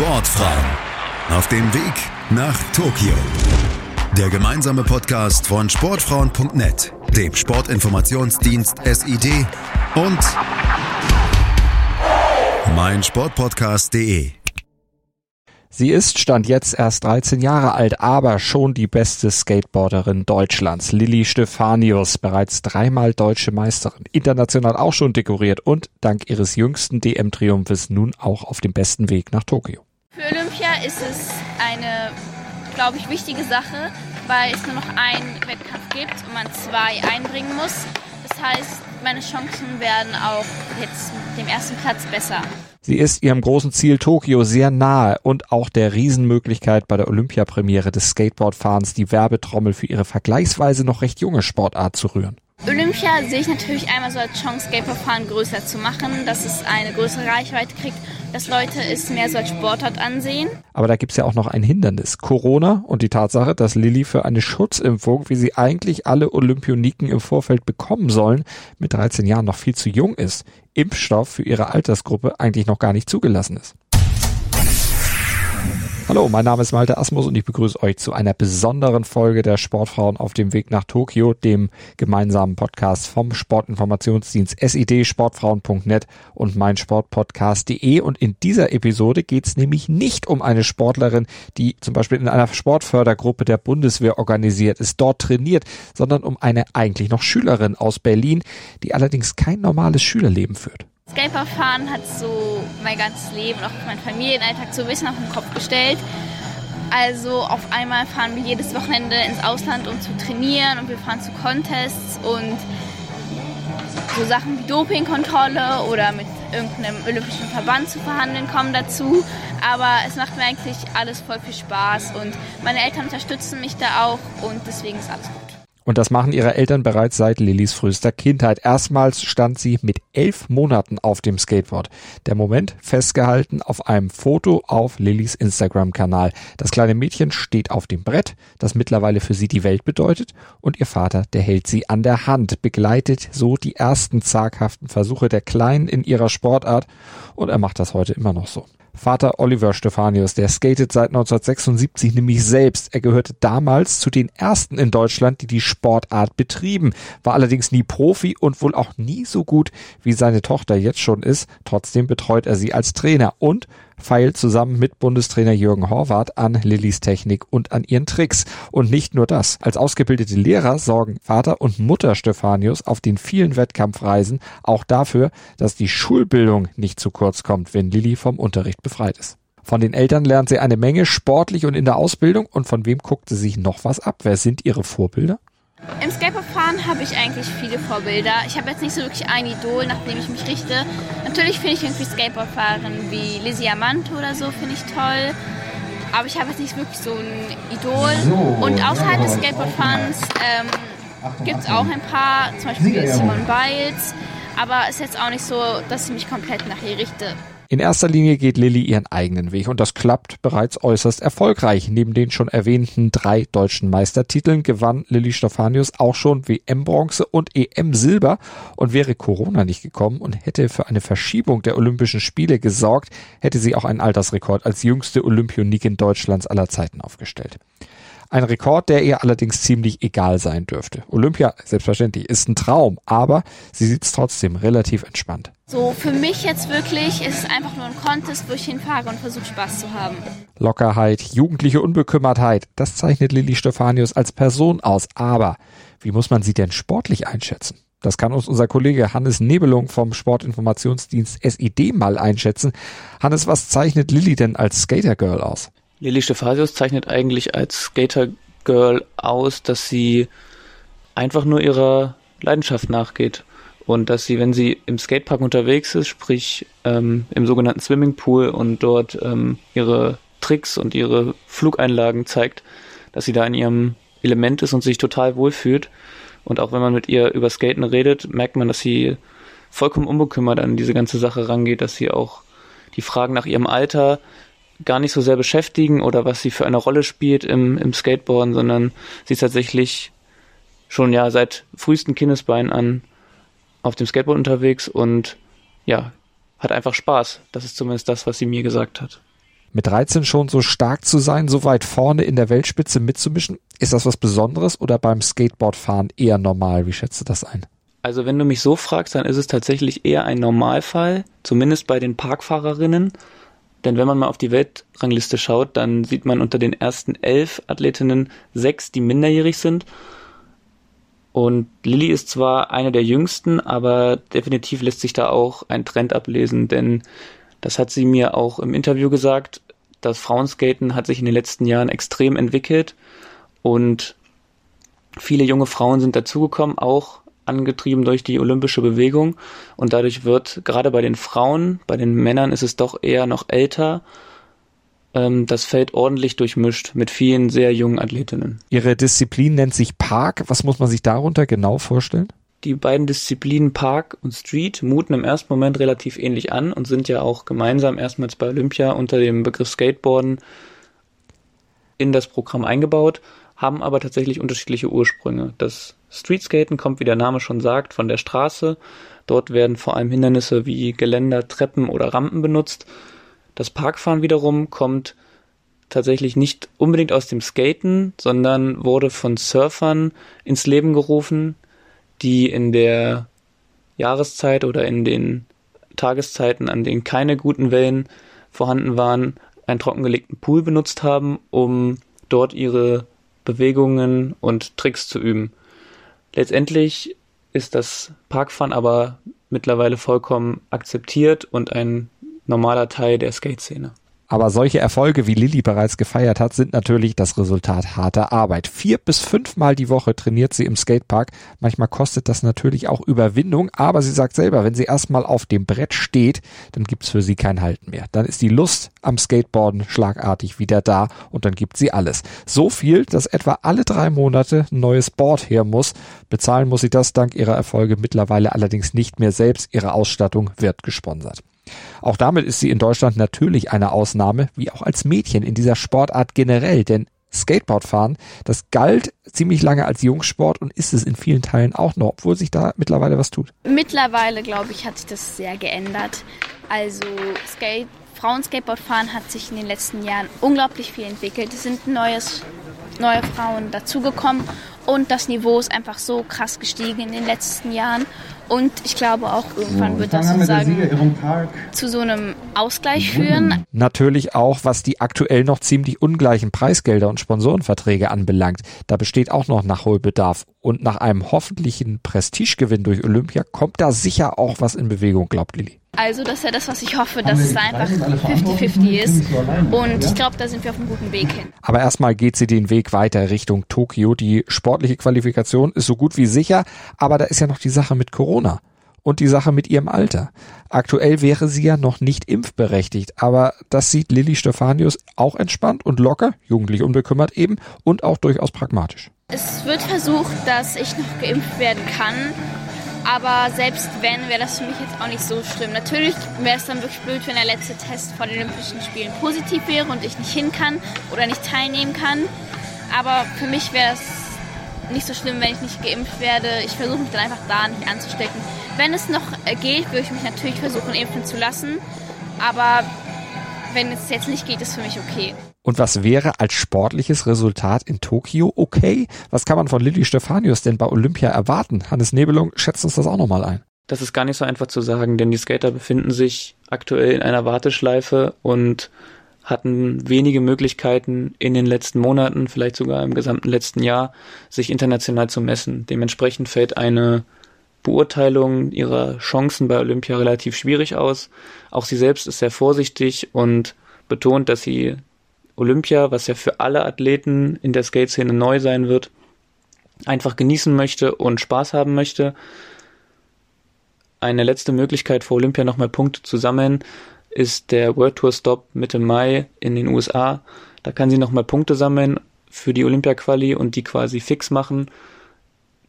Sportfrauen auf dem Weg nach Tokio. Der gemeinsame Podcast von Sportfrauen.net, dem Sportinformationsdienst SID und meinsportpodcast.de. Sie ist Stand jetzt erst 13 Jahre alt, aber schon die beste Skateboarderin Deutschlands. Lilly Stefanius, bereits dreimal deutsche Meisterin, international auch schon dekoriert und dank ihres jüngsten DM-Triumphes nun auch auf dem besten Weg nach Tokio. Ist es eine, glaube ich, wichtige Sache, weil es nur noch einen Wettkampf gibt und man zwei einbringen muss. Das heißt, meine Chancen werden auch jetzt mit dem ersten Platz besser. Sie ist ihrem großen Ziel Tokio sehr nahe und auch der Riesenmöglichkeit bei der Olympiapremiere des Skateboardfahrens die Werbetrommel für ihre vergleichsweise noch recht junge Sportart zu rühren. Olympia sehe ich natürlich einmal so als Chance, Skateboardfahren größer zu machen, dass es eine größere Reichweite kriegt, dass Leute es mehr so als Sportart ansehen. Aber da gibt's ja auch noch ein Hindernis. Corona und die Tatsache, dass Lilly für eine Schutzimpfung, wie sie eigentlich alle Olympioniken im Vorfeld bekommen sollen, mit 13 Jahren noch viel zu jung ist. Impfstoff für ihre Altersgruppe eigentlich noch gar nicht zugelassen ist. Hallo, mein Name ist Malte Asmus und ich begrüße euch zu einer besonderen Folge der Sportfrauen auf dem Weg nach Tokio, dem gemeinsamen Podcast vom Sportinformationsdienst SID, sportfrauen.net und meinsportpodcast.de. Und in dieser Episode geht es nämlich nicht um eine Sportlerin, die zum Beispiel in einer Sportfördergruppe der Bundeswehr organisiert ist, dort trainiert, sondern um eine eigentlich noch Schülerin aus Berlin, die allerdings kein normales Schülerleben führt. Skateboardfahren hat so mein ganzes Leben, auch mein Familienalltag so ein bisschen auf den Kopf gestellt. Also auf einmal fahren wir jedes Wochenende ins Ausland, um zu trainieren und wir fahren zu Contests und so Sachen wie Dopingkontrolle oder mit irgendeinem olympischen Verband zu verhandeln kommen dazu. Aber es macht mir eigentlich alles voll viel Spaß und meine Eltern unterstützen mich da auch und deswegen ist alles gut. Und das machen ihre Eltern bereits seit Lillys frühester Kindheit. Erstmals stand sie mit elf Monaten auf dem Skateboard. Der Moment festgehalten auf einem Foto auf Lillys Instagram-Kanal. Das kleine Mädchen steht auf dem Brett, das mittlerweile für sie die Welt bedeutet, und ihr Vater, der hält sie an der Hand, begleitet so die ersten zaghaften Versuche der Kleinen in ihrer Sportart, und er macht das heute immer noch so. Vater Oliver Stefanius, der skatet seit 1976 nämlich selbst. Er gehörte damals zu den ersten in Deutschland, die die Sportart betrieben, war allerdings nie Profi und wohl auch nie so gut, wie seine Tochter jetzt schon ist. Trotzdem betreut er sie als Trainer und feilt zusammen mit Bundestrainer Jürgen Horvath an Lillys Technik und an ihren Tricks. Und nicht nur das. Als ausgebildete Lehrer sorgen Vater und Mutter Stefanius auf den vielen Wettkampfreisen auch dafür, dass die Schulbildung nicht zu kurz kommt, wenn Lilly vom Unterricht befreit ist. Von den Eltern lernt sie eine Menge sportlich und in der Ausbildung. Und von wem guckt sie sich noch was ab? Wer sind ihre Vorbilder? Im Skateboardfahren habe ich eigentlich viele Vorbilder. Ich habe jetzt nicht so wirklich ein Idol, nach dem ich mich richte. Natürlich finde ich irgendwie Skateboardfahren wie Lizzie Amante oder so, finde ich toll. Aber ich habe jetzt nicht wirklich so ein Idol. So, und außerhalb des Skateboardfahrens ähm, gibt es auch ein paar, zum Beispiel Simon Biles. Aber es ist jetzt auch nicht so, dass ich mich komplett nach ihr richte. In erster Linie geht Lilly ihren eigenen Weg und das klappt bereits äußerst erfolgreich. Neben den schon erwähnten drei deutschen Meistertiteln gewann Lilly Stefanius auch schon WM-Bronze und EM-Silber und wäre Corona nicht gekommen und hätte für eine Verschiebung der Olympischen Spiele gesorgt, hätte sie auch einen Altersrekord als jüngste Olympionikin Deutschlands aller Zeiten aufgestellt. Ein Rekord, der ihr allerdings ziemlich egal sein dürfte. Olympia, selbstverständlich, ist ein Traum, aber sie sieht es trotzdem relativ entspannt. So, für mich jetzt wirklich ist es einfach nur ein Contest, wo ich hinfahre und versuche Spaß zu haben. Lockerheit, jugendliche Unbekümmertheit, das zeichnet Lilly Stefanius als Person aus. Aber wie muss man sie denn sportlich einschätzen? Das kann uns unser Kollege Hannes Nebelung vom Sportinformationsdienst SID mal einschätzen. Hannes, was zeichnet Lilly denn als Skatergirl aus? Lilly Stephasius zeichnet eigentlich als Skater-Girl aus, dass sie einfach nur ihrer Leidenschaft nachgeht. Und dass sie, wenn sie im Skatepark unterwegs ist, sprich ähm, im sogenannten Swimmingpool und dort ähm, ihre Tricks und ihre Flugeinlagen zeigt, dass sie da in ihrem Element ist und sich total wohlfühlt. Und auch wenn man mit ihr über Skaten redet, merkt man, dass sie vollkommen unbekümmert an diese ganze Sache rangeht, dass sie auch die Fragen nach ihrem Alter gar nicht so sehr beschäftigen oder was sie für eine Rolle spielt im, im Skateboarden, sondern sie ist tatsächlich schon ja seit frühesten Kindesbeinen an auf dem Skateboard unterwegs und ja, hat einfach Spaß. Das ist zumindest das, was sie mir gesagt hat. Mit 13 schon so stark zu sein, so weit vorne in der Weltspitze mitzumischen, ist das was Besonderes oder beim Skateboardfahren eher normal? Wie schätzt du das ein? Also wenn du mich so fragst, dann ist es tatsächlich eher ein Normalfall, zumindest bei den Parkfahrerinnen. Denn wenn man mal auf die Weltrangliste schaut, dann sieht man unter den ersten elf Athletinnen sechs, die minderjährig sind. Und Lilly ist zwar eine der jüngsten, aber definitiv lässt sich da auch ein Trend ablesen, denn das hat sie mir auch im Interview gesagt. Das Frauenskaten hat sich in den letzten Jahren extrem entwickelt und viele junge Frauen sind dazugekommen, auch angetrieben durch die olympische Bewegung und dadurch wird gerade bei den Frauen, bei den Männern ist es doch eher noch älter, ähm, das Feld ordentlich durchmischt mit vielen sehr jungen Athletinnen. Ihre Disziplin nennt sich Park. Was muss man sich darunter genau vorstellen? Die beiden Disziplinen Park und Street muten im ersten Moment relativ ähnlich an und sind ja auch gemeinsam erstmals bei Olympia unter dem Begriff Skateboarden in das Programm eingebaut, haben aber tatsächlich unterschiedliche Ursprünge. Das Streetskaten kommt, wie der Name schon sagt, von der Straße. Dort werden vor allem Hindernisse wie Geländer, Treppen oder Rampen benutzt. Das Parkfahren wiederum kommt tatsächlich nicht unbedingt aus dem Skaten, sondern wurde von Surfern ins Leben gerufen, die in der Jahreszeit oder in den Tageszeiten, an denen keine guten Wellen vorhanden waren, einen trockengelegten Pool benutzt haben, um dort ihre Bewegungen und Tricks zu üben. Letztendlich ist das Parkfahren aber mittlerweile vollkommen akzeptiert und ein normaler Teil der Skate-Szene. Aber solche Erfolge, wie Lilly bereits gefeiert hat, sind natürlich das Resultat harter Arbeit. Vier bis fünfmal die Woche trainiert sie im Skatepark. Manchmal kostet das natürlich auch Überwindung, aber sie sagt selber, wenn sie erstmal auf dem Brett steht, dann gibt's für sie kein Halten mehr. Dann ist die Lust am Skateboarden schlagartig wieder da und dann gibt sie alles. So viel, dass etwa alle drei Monate ein neues Board her muss. Bezahlen muss sie das dank ihrer Erfolge mittlerweile allerdings nicht mehr selbst. Ihre Ausstattung wird gesponsert. Auch damit ist sie in Deutschland natürlich eine Ausnahme, wie auch als Mädchen in dieser Sportart generell, denn Skateboardfahren, das galt ziemlich lange als Jungsport und ist es in vielen Teilen auch noch, obwohl sich da mittlerweile was tut. Mittlerweile, glaube ich, hat sich das sehr geändert. Also Skate, Frauenskateboardfahren hat sich in den letzten Jahren unglaublich viel entwickelt. Es sind neues, neue Frauen dazugekommen und das Niveau ist einfach so krass gestiegen in den letzten Jahren. Und ich glaube auch irgendwann so, wird das sozusagen zu so einem Ausgleich führen. Natürlich auch, was die aktuell noch ziemlich ungleichen Preisgelder und Sponsorenverträge anbelangt. Da besteht auch noch Nachholbedarf. Und nach einem hoffentlichen Prestigegewinn durch Olympia kommt da sicher auch was in Bewegung, glaubt Lilly. Also das ist ja das, was ich hoffe, dass es einfach 50-50 ist. Und ich glaube, da sind wir auf einem guten Weg hin. Aber erstmal geht sie den Weg weiter Richtung Tokio. Die sportliche Qualifikation ist so gut wie sicher, aber da ist ja noch die Sache mit Corona und die Sache mit ihrem Alter. Aktuell wäre sie ja noch nicht impfberechtigt, aber das sieht Lilly Stefanius auch entspannt und locker, jugendlich unbekümmert eben und auch durchaus pragmatisch. Es wird versucht, dass ich noch geimpft werden kann. Aber selbst wenn, wäre das für mich jetzt auch nicht so schlimm. Natürlich wäre es dann wirklich blöd, wenn der letzte Test vor den Olympischen Spielen positiv wäre und ich nicht hin kann oder nicht teilnehmen kann. Aber für mich wäre es nicht so schlimm, wenn ich nicht geimpft werde. Ich versuche mich dann einfach da nicht anzustecken. Wenn es noch geht, würde ich mich natürlich versuchen, impfen zu lassen. Aber wenn es jetzt nicht geht, ist für mich okay. Und was wäre als sportliches Resultat in Tokio okay? Was kann man von Lilly Stefanius denn bei Olympia erwarten? Hannes Nebelung schätzt uns das auch nochmal ein. Das ist gar nicht so einfach zu sagen, denn die Skater befinden sich aktuell in einer Warteschleife und hatten wenige Möglichkeiten in den letzten Monaten, vielleicht sogar im gesamten letzten Jahr, sich international zu messen. Dementsprechend fällt eine Beurteilung ihrer Chancen bei Olympia relativ schwierig aus. Auch sie selbst ist sehr vorsichtig und betont, dass sie Olympia, was ja für alle Athleten in der Skate-Szene neu sein wird, einfach genießen möchte und Spaß haben möchte. Eine letzte Möglichkeit vor Olympia nochmal Punkte zu sammeln ist der World Tour Stop Mitte Mai in den USA. Da kann sie nochmal Punkte sammeln für die Olympia-Quali und die quasi fix machen.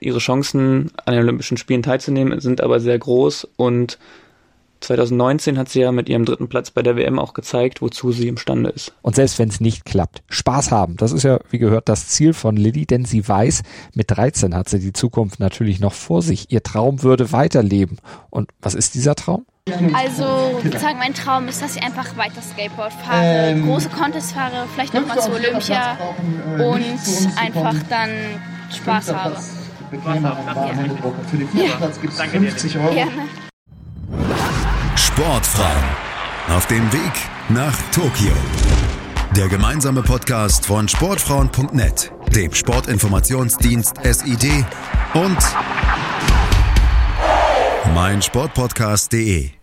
Ihre Chancen an den Olympischen Spielen teilzunehmen sind aber sehr groß und 2019 hat sie ja mit ihrem dritten Platz bei der WM auch gezeigt, wozu sie imstande ist. Und selbst wenn es nicht klappt, Spaß haben. Das ist ja, wie gehört, das Ziel von Lilly, denn sie weiß, mit 13 hat sie die Zukunft natürlich noch vor sich. Ihr Traum würde weiterleben. Und was ist dieser Traum? Also, sozusagen mein Traum ist, dass ich einfach weiter Skateboard fahre, ähm, große Contests fahre, vielleicht nochmal zu Olympia brauchen, äh, und einfach dann Spaß habe. Ja. Für den Fußplatz ja. gibt es 50 Euro. Gerne. Sportfrauen auf dem Weg nach Tokio. Der gemeinsame Podcast von Sportfrauen.net, dem Sportinformationsdienst SID und mein Sportpodcast.de.